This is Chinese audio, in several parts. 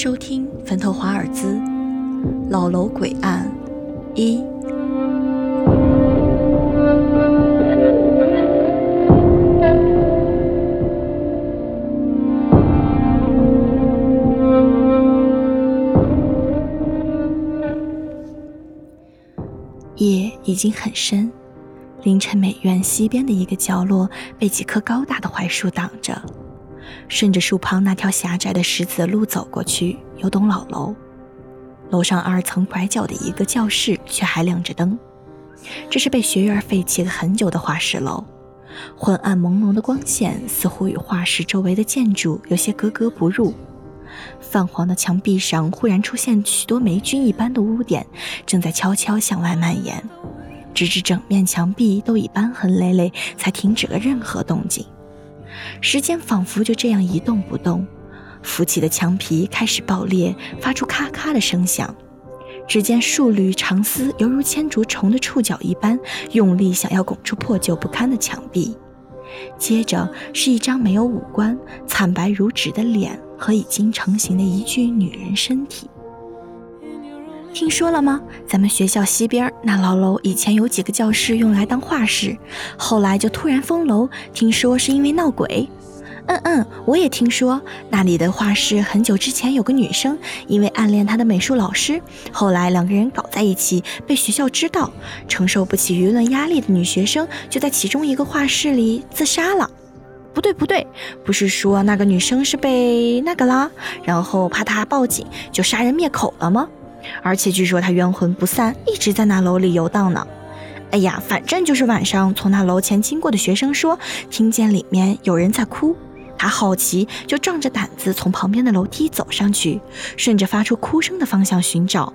收听《坟头华尔兹》老楼诡案一。夜已经很深，凌晨美院西边的一个角落被几棵高大的槐树挡着。顺着树旁那条狭窄的石子路走过去，有栋老楼，楼上二层拐角的一个教室却还亮着灯。这是被学院废弃了很久的画室楼，昏暗朦胧的光线似乎与画室周围的建筑有些格格不入。泛黄的墙壁上忽然出现许多霉菌一般的污点，正在悄悄向外蔓延，直至整面墙壁都已斑痕累累，才停止了任何动静。时间仿佛就这样一动不动，浮起的墙皮开始爆裂，发出咔咔的声响。只见数缕长丝犹如千足虫的触角一般，用力想要拱出破旧不堪的墙壁。接着是一张没有五官、惨白如纸的脸和已经成型的一具女人身体。听说了吗？咱们学校西边那老楼以前有几个教室用来当画室，后来就突然封楼，听说是因为闹鬼。嗯嗯，我也听说那里的画室很久之前有个女生，因为暗恋她的美术老师，后来两个人搞在一起，被学校知道，承受不起舆论压力的女学生就在其中一个画室里自杀了。不对不对，不是说那个女生是被那个啦，然后怕她报警就杀人灭口了吗？而且据说她冤魂不散，一直在那楼里游荡呢。哎呀，反正就是晚上从那楼前经过的学生说，听见里面有人在哭。他好奇，就壮着胆子从旁边的楼梯走上去，顺着发出哭声的方向寻找。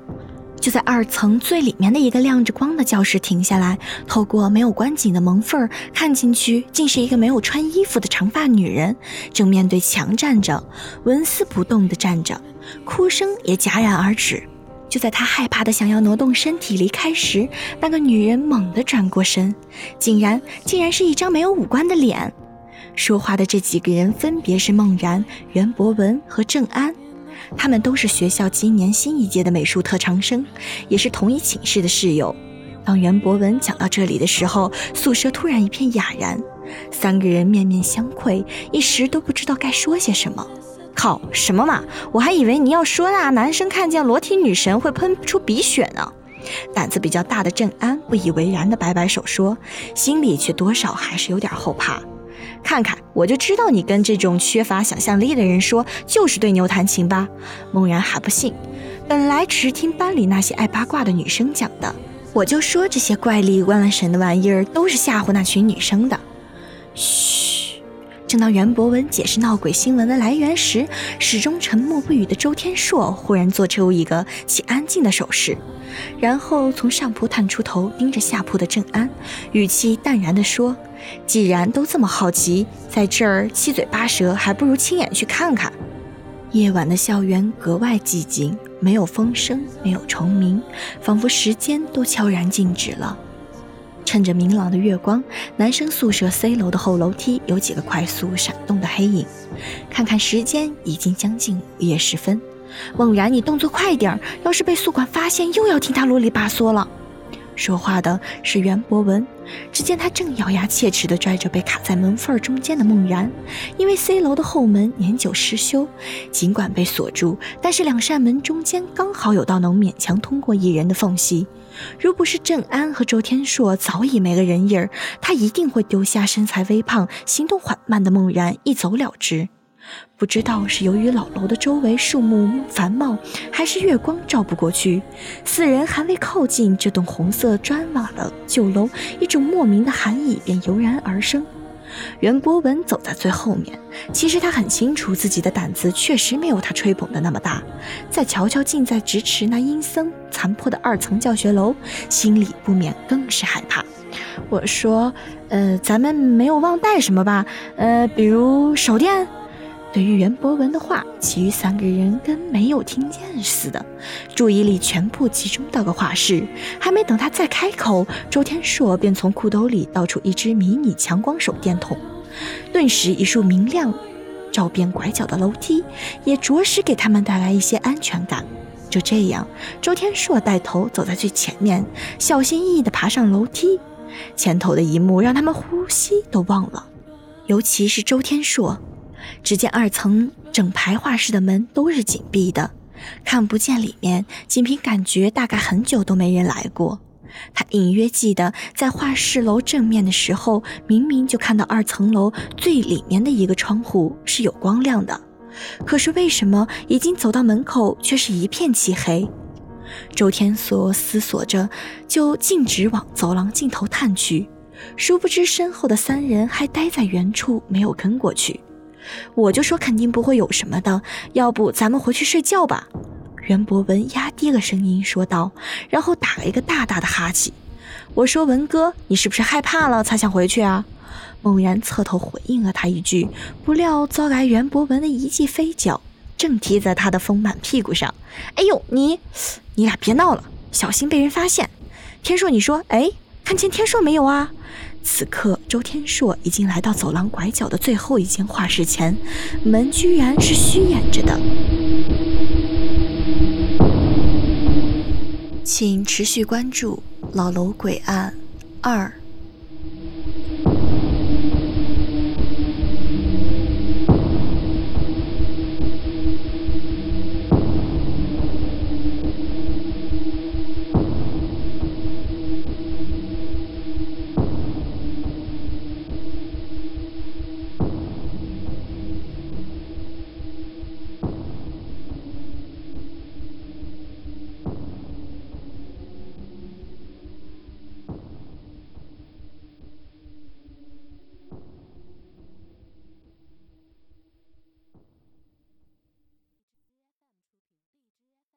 就在二层最里面的一个亮着光的教室停下来，透过没有关紧的门缝看进去，竟是一个没有穿衣服的长发女人，正面对墙站着，纹丝不动地站着，哭声也戛然而止。就在他害怕的想要挪动身体离开时，那个女人猛地转过身，竟然竟然是一张没有五官的脸。说话的这几个人分别是孟然、袁博文和郑安，他们都是学校今年新一届的美术特长生，也是同一寝室的室友。当袁博文讲到这里的时候，宿舍突然一片哑然，三个人面面相窥，一时都不知道该说些什么。靠，什么嘛！我还以为你要说那男生看见裸体女神会喷出鼻血呢。胆子比较大的郑安不以为然的摆摆手说，心里却多少还是有点后怕。看看，我就知道你跟这种缺乏想象力的人说，就是对牛弹琴吧。梦然还不信，本来只是听班里那些爱八卦的女生讲的，我就说这些怪力乱神的玩意儿都是吓唬那群女生的。嘘。正当袁博文解释闹鬼新闻的来源时，始终沉默不语的周天硕忽然做出一个起安静的手势，然后从上铺探出头，盯着下铺的郑安，语气淡然地说。既然都这么好奇，在这儿七嘴八舌，还不如亲眼去看看。夜晚的校园格外寂静，没有风声，没有虫鸣，仿佛时间都悄然静止了。趁着明朗的月光，男生宿舍 C 楼的后楼梯有几个快速闪动的黑影。看看时间，已经将近午夜时分。猛然，你动作快点儿，要是被宿管发现，又要听他啰里吧嗦了。说话的是袁博文，只见他正咬牙切齿地拽着被卡在门缝中间的孟然，因为 C 楼的后门年久失修，尽管被锁住，但是两扇门中间刚好有道能勉强通过一人的缝隙。如不是郑安和周天硕早已没了人影儿，他一定会丢下身材微胖、行动缓慢的孟然一走了之。不知道是由于老楼的周围树木繁茂，还是月光照不过去，四人还未靠近这栋红色砖瓦的旧楼，一种莫名的寒意便油然而生。袁博文走在最后面，其实他很清楚自己的胆子确实没有他吹捧的那么大。再瞧瞧近在咫尺那阴森残破的二层教学楼，心里不免更是害怕。我说，呃，咱们没有忘带什么吧？呃，比如手电。对于袁博文的话，其余三个人跟没有听见似的，注意力全部集中到个画室。还没等他再开口，周天硕便从裤兜里倒出一只迷你强光手电筒，顿时一束明亮、照遍拐角的楼梯，也着实给他们带来一些安全感。就这样，周天硕带头走在最前面，小心翼翼地爬上楼梯。前头的一幕让他们呼吸都忘了，尤其是周天硕。只见二层整排画室的门都是紧闭的，看不见里面，仅凭感觉大概很久都没人来过。他隐约记得，在画室楼正面的时候，明明就看到二层楼最里面的一个窗户是有光亮的。可是为什么已经走到门口，却是一片漆黑？周天梭思索着，就径直往走廊尽头探去，殊不知身后的三人还待在原处，没有跟过去。我就说肯定不会有什么的，要不咱们回去睡觉吧？袁博文压低了声音说道，然后打了一个大大的哈欠。我说文哥，你是不是害怕了才想回去啊？猛然侧头回应了他一句，不料遭来袁博文的一记飞脚，正踢在他的丰满屁股上。哎呦，你，你俩别闹了，小心被人发现。天硕，你说，哎，看见天硕没有啊？此刻，周天硕已经来到走廊拐角的最后一间画室前，门居然是虚掩着的。请持续关注《老楼诡案二》。